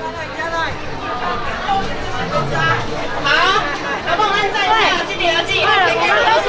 加加好老公按在见了今天要记一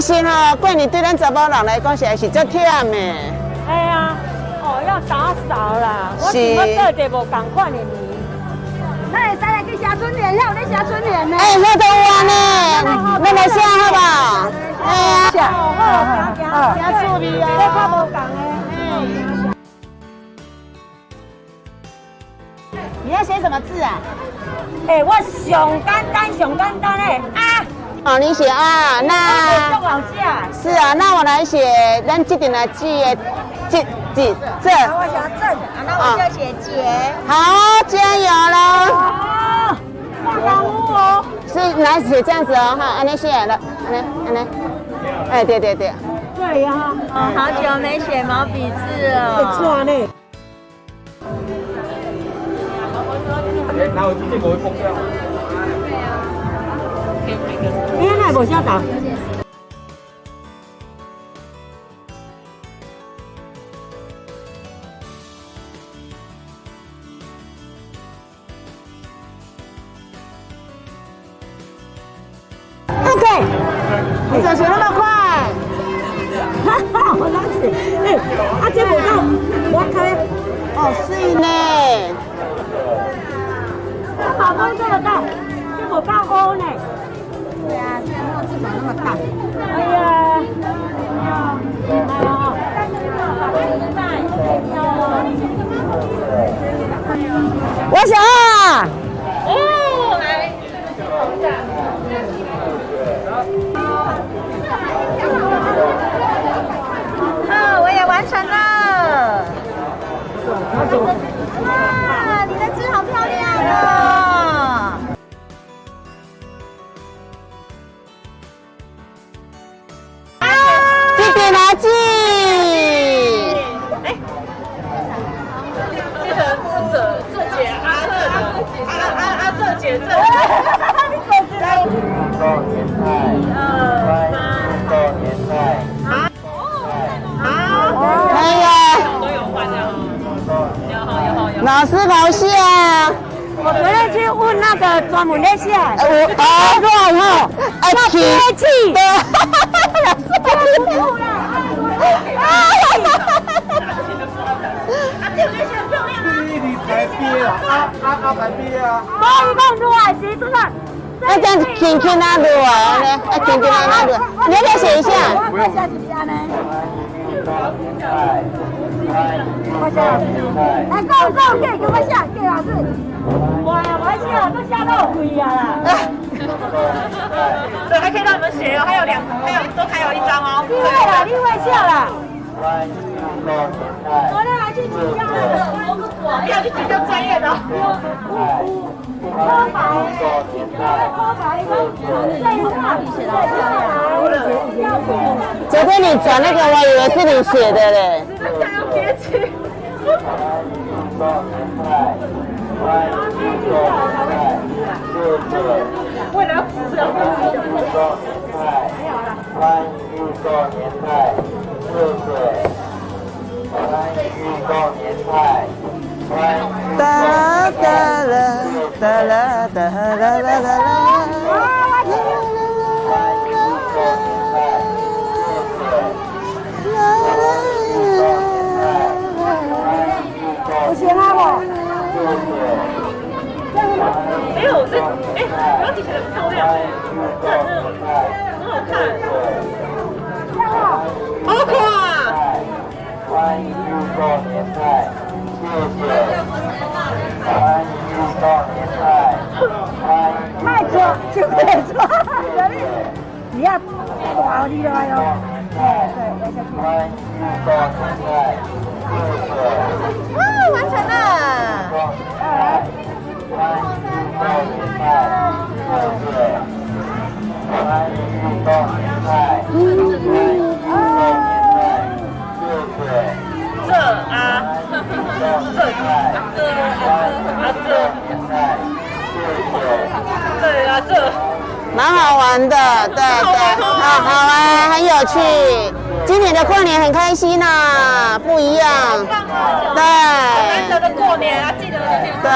实吼，过年对咱查某人来讲是还是足忝的。哎呀，哦，要打扫啦，我是想要过一个无共款的年。那会使来去写春联，还有咧写春联呢。哎，那都有啊呢，咱来写好不好？哎呀，哦，好，行行加趣味啊这较无共的。你要写什么字啊？哎，我上简单上简单的啊，哦，你写啊，我那足好写。是啊，那我来写咱这点的字的这这这，我写正，啊，那我就写节。好，加油喽！好，大干屋哦。是来写这样子哦，哈，安尼写了，安尼安尼，哎，对对对，对呀，哦，好久没写毛笔字了。错呢。然后这个会封掉。哎，那无写到。OK，你怎么写那么快？哈哈，我哪是？哎，啊，这无到我开，哦，是呢，好不容易做得到，这无到欧呢。对啊，现在那个字怎么那么大？哎呀，哎啊有换的哦，有好有好有。老师搞笑。我昨天去问那个专门在写，呃我啊，对哈，啊，气气对，老师啊啊才毕业啊？我一共多少时多少？那这样子轻轻啊录啊，呢，啊轻轻啊录，你要不要写一下？不用。来，够够，给给我写，给老师。哇，我写都写到贵啊啦！对，还可以让你们写哦，还有两，还有都还有一张哦。你会啦，你会写啦。我要来去请教那个你要去请教专业的白，科白跟这画笔写的。昨天你转那个，我以为是你写的嘞。想要憋气。为了要吃了，欢迎过年菜，谢谢。欢迎过年菜，欢迎哒哒啦哒啦哒啦啦啦啦。不行啊我。哎呦，这哎，标题写的漂亮哎，这这很好看。好酷啊！欢迎过年菜，谢谢。欢迎过年菜，欢迎。卖错就别错，你要保利了哟。哎，对，要下去。欢迎过年菜，谢谢。哇，完成了。欢迎过年菜，谢谢。欢迎过年菜，对啊这，蛮好玩的，对对，好好玩，很有趣。今年的过年很开心呐、不一样！对难得的过年啊，记得这天。对。